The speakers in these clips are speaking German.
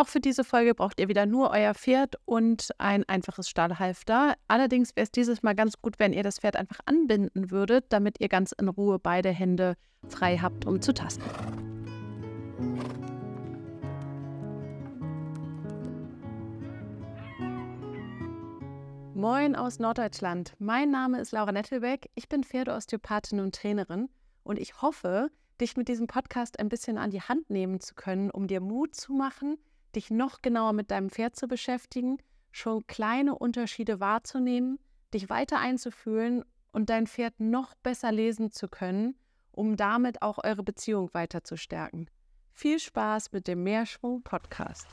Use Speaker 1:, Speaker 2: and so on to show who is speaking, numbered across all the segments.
Speaker 1: Auch für diese Folge braucht ihr wieder nur euer Pferd und ein einfaches Stahlhalfter. Allerdings wäre es dieses Mal ganz gut, wenn ihr das Pferd einfach anbinden würdet, damit ihr ganz in Ruhe beide Hände frei habt, um zu tasten. Moin aus Norddeutschland. Mein Name ist Laura Nettelbeck. Ich bin Pferdeosteopathin und Trainerin und ich hoffe, dich mit diesem Podcast ein bisschen an die Hand nehmen zu können, um dir Mut zu machen, dich noch genauer mit deinem Pferd zu beschäftigen, schon kleine Unterschiede wahrzunehmen, dich weiter einzufühlen und dein Pferd noch besser lesen zu können, um damit auch eure Beziehung weiter zu stärken. Viel Spaß mit dem Mehrschwung Podcast.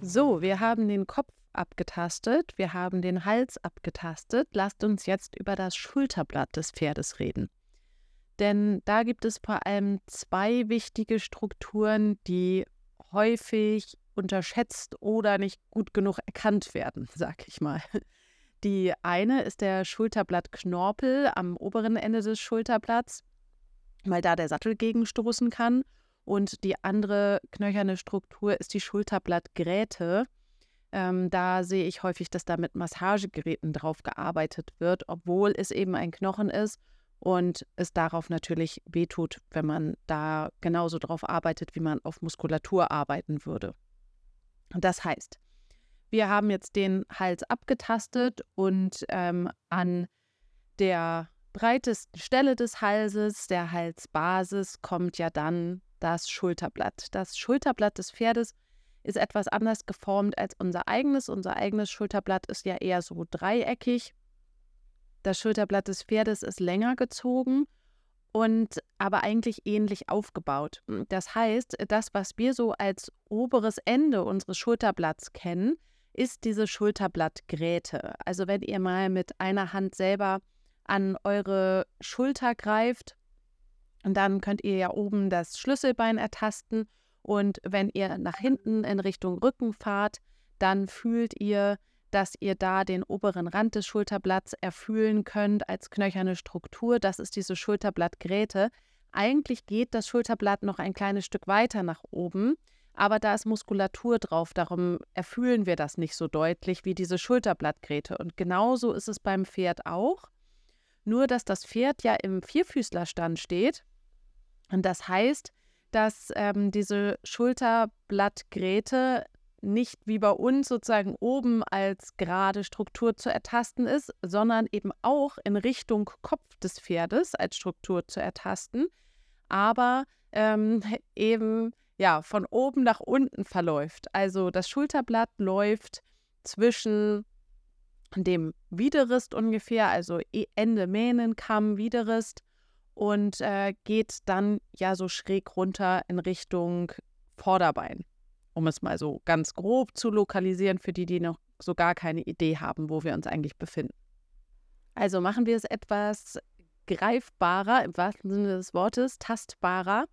Speaker 1: So, wir haben den Kopf abgetastet, wir haben den Hals abgetastet. Lasst uns jetzt über das Schulterblatt des Pferdes reden. Denn da gibt es vor allem zwei wichtige Strukturen, die häufig unterschätzt oder nicht gut genug erkannt werden, sag ich mal. Die eine ist der Schulterblattknorpel am oberen Ende des Schulterblatts, weil da der Sattel gegenstoßen kann. Und die andere knöcherne Struktur ist die Schulterblattgräte. Ähm, da sehe ich häufig, dass da mit Massagegeräten drauf gearbeitet wird, obwohl es eben ein Knochen ist und es darauf natürlich wehtut, wenn man da genauso drauf arbeitet, wie man auf Muskulatur arbeiten würde. Das heißt, wir haben jetzt den Hals abgetastet und ähm, an der breitesten Stelle des Halses, der Halsbasis, kommt ja dann das Schulterblatt. Das Schulterblatt des Pferdes ist etwas anders geformt als unser eigenes. Unser eigenes Schulterblatt ist ja eher so dreieckig das Schulterblatt des Pferdes ist länger gezogen und aber eigentlich ähnlich aufgebaut. Das heißt, das, was wir so als oberes Ende unseres Schulterblatts kennen, ist diese Schulterblattgräte. Also wenn ihr mal mit einer Hand selber an eure Schulter greift, dann könnt ihr ja oben das Schlüsselbein ertasten und wenn ihr nach hinten in Richtung Rücken fahrt, dann fühlt ihr dass ihr da den oberen Rand des Schulterblatts erfühlen könnt als knöcherne Struktur. Das ist diese Schulterblattgräte. Eigentlich geht das Schulterblatt noch ein kleines Stück weiter nach oben, aber da ist Muskulatur drauf, darum erfühlen wir das nicht so deutlich wie diese Schulterblattgräte. Und genauso ist es beim Pferd auch. Nur, dass das Pferd ja im Vierfüßlerstand steht. Und das heißt, dass ähm, diese Schulterblattgräte nicht wie bei uns sozusagen oben als gerade Struktur zu ertasten ist, sondern eben auch in Richtung Kopf des Pferdes als Struktur zu ertasten, aber ähm, eben ja von oben nach unten verläuft. Also das Schulterblatt läuft zwischen dem Widerrist ungefähr, also e, Ende Mähnenkamm, Widerrist und äh, geht dann ja so schräg runter in Richtung Vorderbein um es mal so ganz grob zu lokalisieren für die, die noch so gar keine Idee haben, wo wir uns eigentlich befinden. Also machen wir es etwas greifbarer, im wahrsten Sinne des Wortes, tastbarer.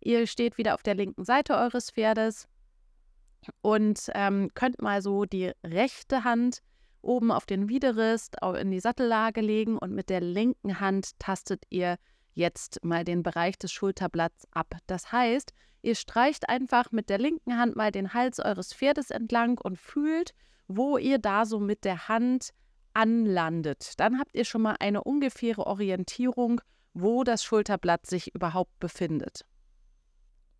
Speaker 1: Ihr steht wieder auf der linken Seite eures Pferdes und ähm, könnt mal so die rechte Hand oben auf den Widerrist in die Sattellage legen und mit der linken Hand tastet ihr jetzt mal den Bereich des Schulterblatts ab. Das heißt, ihr streicht einfach mit der linken Hand mal den Hals eures Pferdes entlang und fühlt, wo ihr da so mit der Hand anlandet. Dann habt ihr schon mal eine ungefähre Orientierung, wo das Schulterblatt sich überhaupt befindet.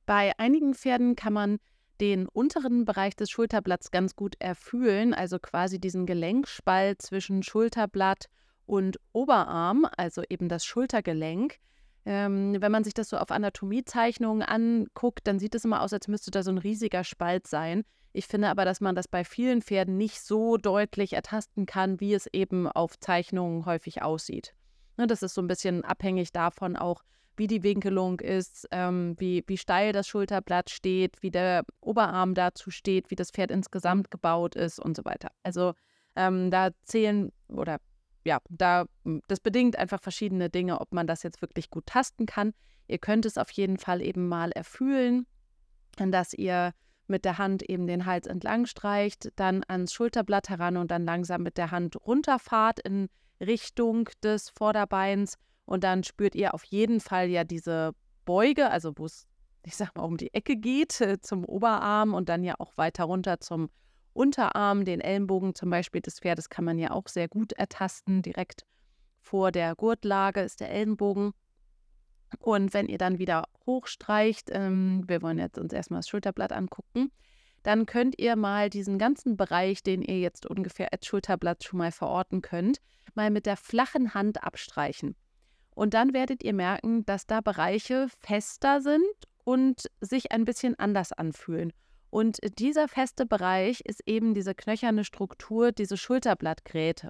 Speaker 1: Bei einigen Pferden kann man den unteren Bereich des Schulterblatts ganz gut erfühlen, also quasi diesen Gelenkspalt zwischen Schulterblatt und Oberarm, also eben das Schultergelenk. Ähm, wenn man sich das so auf Anatomiezeichnungen anguckt, dann sieht es immer aus, als müsste da so ein riesiger Spalt sein. Ich finde aber, dass man das bei vielen Pferden nicht so deutlich ertasten kann, wie es eben auf Zeichnungen häufig aussieht. Ne, das ist so ein bisschen abhängig davon auch, wie die Winkelung ist, ähm, wie, wie steil das Schulterblatt steht, wie der Oberarm dazu steht, wie das Pferd insgesamt gebaut ist und so weiter. Also ähm, da zählen oder ja, da, hm, das bedingt einfach verschiedene Dinge, ob man das jetzt wirklich gut tasten kann. Ihr könnt es auf jeden Fall eben mal erfühlen, dass ihr mit der Hand eben den Hals entlang streicht, dann ans Schulterblatt heran und dann langsam mit der Hand runterfahrt in Richtung des Vorderbeins und dann spürt ihr auf jeden Fall ja diese beuge, also wo es, ich sag mal, um die Ecke geht äh, zum Oberarm und dann ja auch weiter runter zum Unterarm, den Ellenbogen zum Beispiel des Pferdes kann man ja auch sehr gut ertasten. Direkt vor der Gurtlage ist der Ellenbogen. Und wenn ihr dann wieder hochstreicht, ähm, wir wollen jetzt uns erstmal das Schulterblatt angucken, dann könnt ihr mal diesen ganzen Bereich, den ihr jetzt ungefähr als Schulterblatt schon mal verorten könnt, mal mit der flachen Hand abstreichen. Und dann werdet ihr merken, dass da Bereiche fester sind und sich ein bisschen anders anfühlen. Und dieser feste Bereich ist eben diese knöcherne Struktur, diese Schulterblattgräte.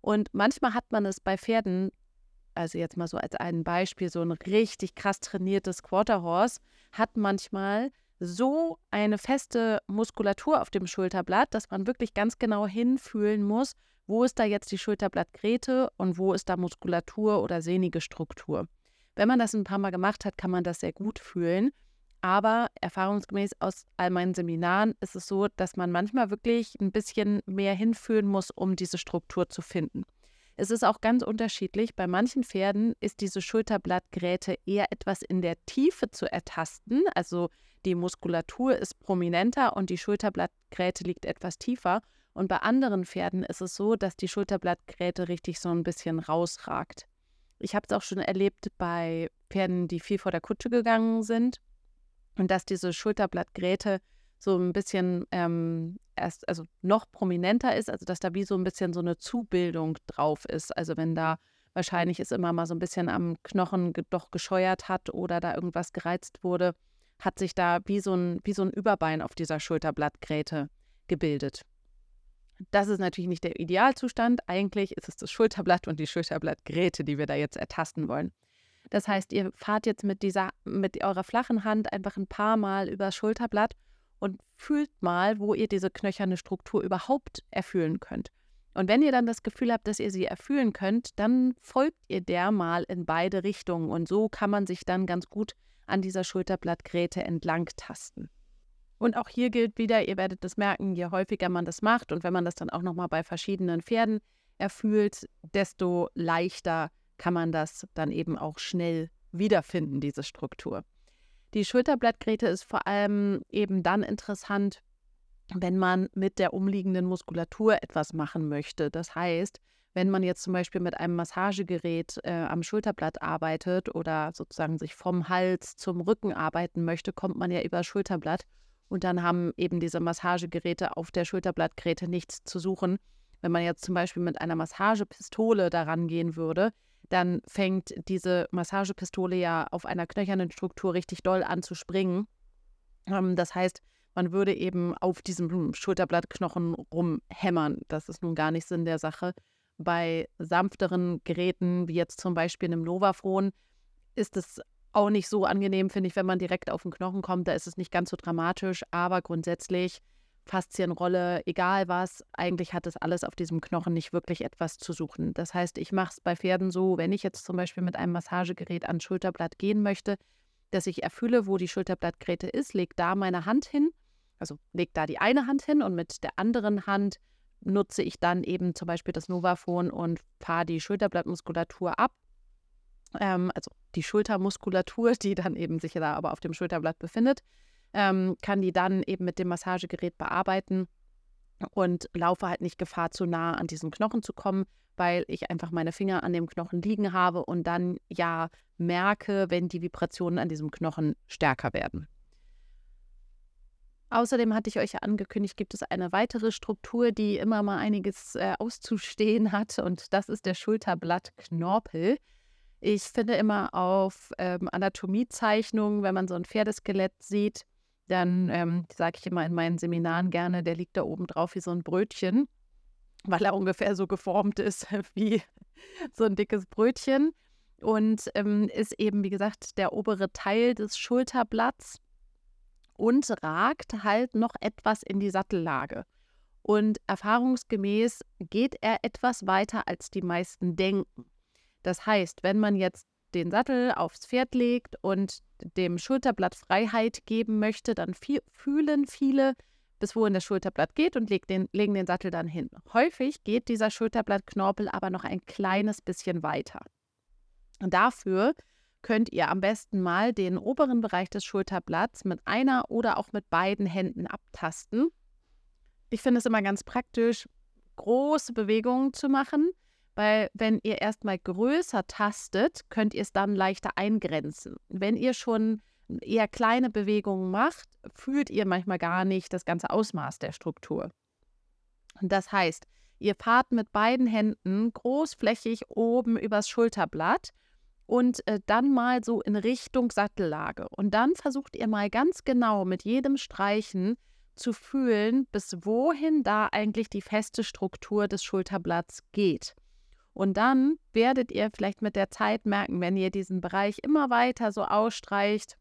Speaker 1: Und manchmal hat man es bei Pferden, also jetzt mal so als ein Beispiel, so ein richtig krass trainiertes Quarterhorse, hat manchmal so eine feste Muskulatur auf dem Schulterblatt, dass man wirklich ganz genau hinfühlen muss, wo ist da jetzt die Schulterblattgräte und wo ist da Muskulatur oder sehnige Struktur. Wenn man das ein paar Mal gemacht hat, kann man das sehr gut fühlen. Aber erfahrungsgemäß aus all meinen Seminaren ist es so, dass man manchmal wirklich ein bisschen mehr hinführen muss, um diese Struktur zu finden. Es ist auch ganz unterschiedlich. Bei manchen Pferden ist diese Schulterblattgräte eher etwas in der Tiefe zu ertasten. Also die Muskulatur ist prominenter und die Schulterblattgräte liegt etwas tiefer. Und bei anderen Pferden ist es so, dass die Schulterblattgräte richtig so ein bisschen rausragt. Ich habe es auch schon erlebt bei Pferden, die viel vor der Kutsche gegangen sind und dass diese Schulterblattgräte so ein bisschen ähm, erst, also noch prominenter ist, also dass da wie so ein bisschen so eine Zubildung drauf ist. Also wenn da wahrscheinlich es immer mal so ein bisschen am Knochen doch gescheuert hat oder da irgendwas gereizt wurde, hat sich da wie so ein, wie so ein Überbein auf dieser Schulterblattgräte gebildet. Das ist natürlich nicht der Idealzustand. Eigentlich ist es das Schulterblatt und die Schulterblattgräte, die wir da jetzt ertasten wollen. Das heißt, ihr fahrt jetzt mit dieser, mit eurer flachen Hand einfach ein paar Mal übers Schulterblatt und fühlt mal, wo ihr diese knöcherne Struktur überhaupt erfüllen könnt. Und wenn ihr dann das Gefühl habt, dass ihr sie erfüllen könnt, dann folgt ihr der mal in beide Richtungen. Und so kann man sich dann ganz gut an dieser Schulterblattgräte entlang tasten. Und auch hier gilt wieder, ihr werdet das merken, je häufiger man das macht und wenn man das dann auch nochmal bei verschiedenen Pferden erfüllt, desto leichter kann man das dann eben auch schnell wiederfinden, diese Struktur. Die Schulterblattgräte ist vor allem eben dann interessant, wenn man mit der umliegenden Muskulatur etwas machen möchte. Das heißt, wenn man jetzt zum Beispiel mit einem Massagegerät äh, am Schulterblatt arbeitet oder sozusagen sich vom Hals zum Rücken arbeiten möchte, kommt man ja über Schulterblatt und dann haben eben diese Massagegeräte auf der Schulterblattgräte nichts zu suchen. Wenn man jetzt zum Beispiel mit einer Massagepistole daran gehen würde, dann fängt diese Massagepistole ja auf einer knöchernen Struktur richtig doll an zu springen. Ähm, das heißt, man würde eben auf diesem Schulterblattknochen rumhämmern. Das ist nun gar nicht Sinn der Sache. Bei sanfteren Geräten, wie jetzt zum Beispiel einem Novafron, ist es auch nicht so angenehm, finde ich, wenn man direkt auf den Knochen kommt. Da ist es nicht ganz so dramatisch, aber grundsätzlich Faszienrolle, egal was, eigentlich hat das alles auf diesem Knochen nicht wirklich etwas zu suchen. Das heißt, ich mache es bei Pferden so, wenn ich jetzt zum Beispiel mit einem Massagegerät ans Schulterblatt gehen möchte, dass ich erfülle, wo die Schulterblattgräte ist, lege da meine Hand hin, also lege da die eine Hand hin und mit der anderen Hand nutze ich dann eben zum Beispiel das Novafon und fahre die Schulterblattmuskulatur ab. Ähm, also die Schultermuskulatur, die dann eben sich da aber auf dem Schulterblatt befindet, ähm, kann die dann eben mit dem Massagegerät bearbeiten und laufe halt nicht Gefahr, zu nah an diesen Knochen zu kommen, weil ich einfach meine Finger an dem Knochen liegen habe und dann ja merke, wenn die Vibrationen an diesem Knochen stärker werden. Außerdem hatte ich euch ja angekündigt, gibt es eine weitere Struktur, die immer mal einiges äh, auszustehen hat und das ist der Schulterblattknorpel. Ich finde immer auf ähm, Anatomiezeichnungen, wenn man so ein Pferdeskelett sieht, dann ähm, sage ich immer in meinen Seminaren gerne, der liegt da oben drauf wie so ein Brötchen, weil er ungefähr so geformt ist wie so ein dickes Brötchen und ähm, ist eben, wie gesagt, der obere Teil des Schulterblatts und ragt halt noch etwas in die Sattellage. Und erfahrungsgemäß geht er etwas weiter, als die meisten denken. Das heißt, wenn man jetzt den Sattel aufs Pferd legt und dem Schulterblatt Freiheit geben möchte, dann fühlen viele, bis wohin das Schulterblatt geht und den, legen den Sattel dann hin. Häufig geht dieser Schulterblattknorpel aber noch ein kleines bisschen weiter. Und dafür könnt ihr am besten mal den oberen Bereich des Schulterblatts mit einer oder auch mit beiden Händen abtasten. Ich finde es immer ganz praktisch, große Bewegungen zu machen, weil wenn ihr erstmal größer tastet, könnt ihr es dann leichter eingrenzen. Wenn ihr schon eher kleine Bewegungen macht, fühlt ihr manchmal gar nicht das ganze Ausmaß der Struktur. Das heißt, ihr fahrt mit beiden Händen großflächig oben übers Schulterblatt und äh, dann mal so in Richtung Sattellage. Und dann versucht ihr mal ganz genau mit jedem Streichen zu fühlen, bis wohin da eigentlich die feste Struktur des Schulterblatts geht. Und dann werdet ihr vielleicht mit der Zeit merken, wenn ihr diesen Bereich immer weiter so ausstreicht,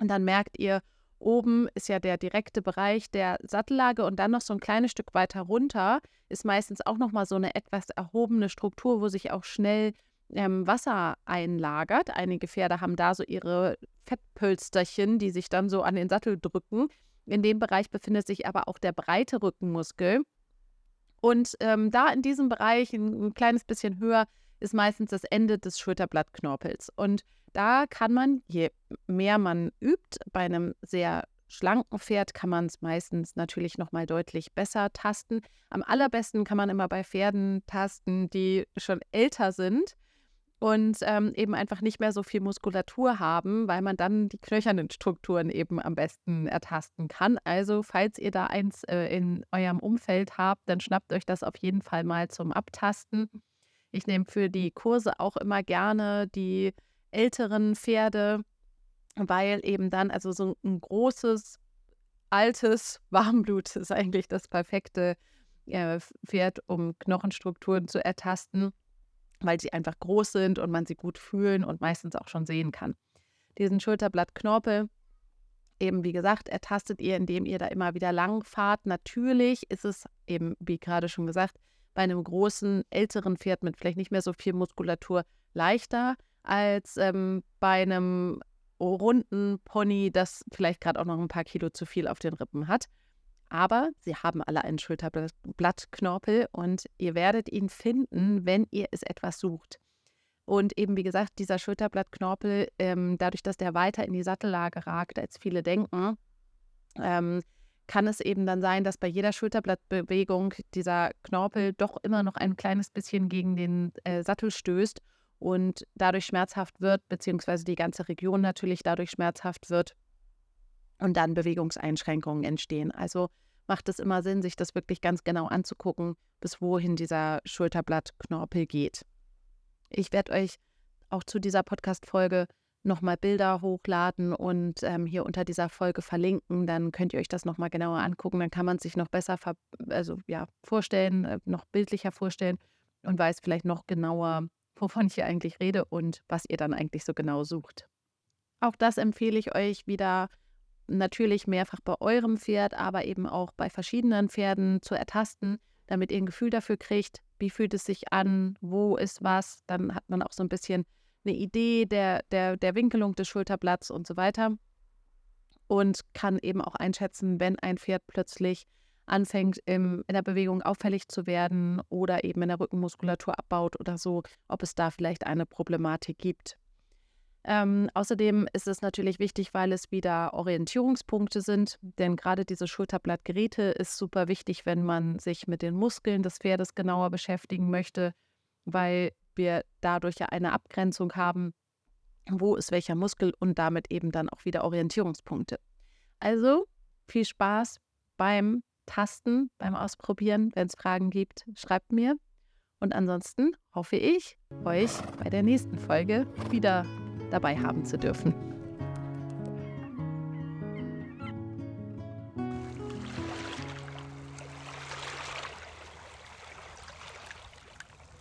Speaker 1: und dann merkt ihr, oben ist ja der direkte Bereich der Sattellage und dann noch so ein kleines Stück weiter runter ist meistens auch noch mal so eine etwas erhobene Struktur, wo sich auch schnell ähm, Wasser einlagert. Einige Pferde haben da so ihre Fettpölsterchen, die sich dann so an den Sattel drücken. In dem Bereich befindet sich aber auch der breite Rückenmuskel. Und ähm, da in diesem Bereich, ein, ein kleines bisschen höher, ist meistens das Ende des Schulterblattknorpels. Und da kann man, je mehr man übt, bei einem sehr schlanken Pferd kann man es meistens natürlich nochmal deutlich besser tasten. Am allerbesten kann man immer bei Pferden tasten, die schon älter sind und ähm, eben einfach nicht mehr so viel Muskulatur haben, weil man dann die knöchernen Strukturen eben am besten ertasten kann. Also falls ihr da eins äh, in eurem Umfeld habt, dann schnappt euch das auf jeden Fall mal zum Abtasten. Ich nehme für die Kurse auch immer gerne die älteren Pferde, weil eben dann, also so ein großes, altes Warmblut ist eigentlich das perfekte äh, Pferd, um Knochenstrukturen zu ertasten, weil sie einfach groß sind und man sie gut fühlen und meistens auch schon sehen kann. Diesen Schulterblattknorpel, eben wie gesagt, ertastet ihr, indem ihr da immer wieder lang fahrt. Natürlich ist es eben, wie gerade schon gesagt, bei einem großen, älteren Pferd mit vielleicht nicht mehr so viel Muskulatur leichter, als ähm, bei einem runden Pony, das vielleicht gerade auch noch ein paar Kilo zu viel auf den Rippen hat. Aber sie haben alle einen Schulterblattknorpel und ihr werdet ihn finden, wenn ihr es etwas sucht. Und eben, wie gesagt, dieser Schulterblattknorpel, ähm, dadurch, dass der weiter in die Sattellage ragt, als viele denken, ähm, kann es eben dann sein, dass bei jeder Schulterblattbewegung dieser Knorpel doch immer noch ein kleines bisschen gegen den äh, Sattel stößt und dadurch schmerzhaft wird, beziehungsweise die ganze Region natürlich dadurch schmerzhaft wird und dann Bewegungseinschränkungen entstehen. Also macht es immer Sinn, sich das wirklich ganz genau anzugucken, bis wohin dieser Schulterblattknorpel geht. Ich werde euch auch zu dieser Podcast-Folge nochmal Bilder hochladen und ähm, hier unter dieser Folge verlinken. Dann könnt ihr euch das nochmal genauer angucken. Dann kann man sich noch besser also, ja, vorstellen, äh, noch bildlicher vorstellen und weiß vielleicht noch genauer, wovon ich hier eigentlich rede und was ihr dann eigentlich so genau sucht. Auch das empfehle ich euch wieder natürlich mehrfach bei eurem Pferd, aber eben auch bei verschiedenen Pferden zu ertasten, damit ihr ein Gefühl dafür kriegt, wie fühlt es sich an, wo ist was. Dann hat man auch so ein bisschen eine Idee der, der, der Winkelung des Schulterblatts und so weiter. Und kann eben auch einschätzen, wenn ein Pferd plötzlich anfängt, im, in der Bewegung auffällig zu werden oder eben in der Rückenmuskulatur abbaut oder so, ob es da vielleicht eine Problematik gibt. Ähm, außerdem ist es natürlich wichtig, weil es wieder Orientierungspunkte sind, denn gerade diese Schulterblattgeräte ist super wichtig, wenn man sich mit den Muskeln des Pferdes genauer beschäftigen möchte, weil wir dadurch ja eine Abgrenzung haben, wo ist welcher Muskel und damit eben dann auch wieder Orientierungspunkte. Also viel Spaß beim Tasten, beim Ausprobieren. Wenn es Fragen gibt, schreibt mir. Und ansonsten hoffe ich, euch bei der nächsten Folge wieder dabei haben zu dürfen.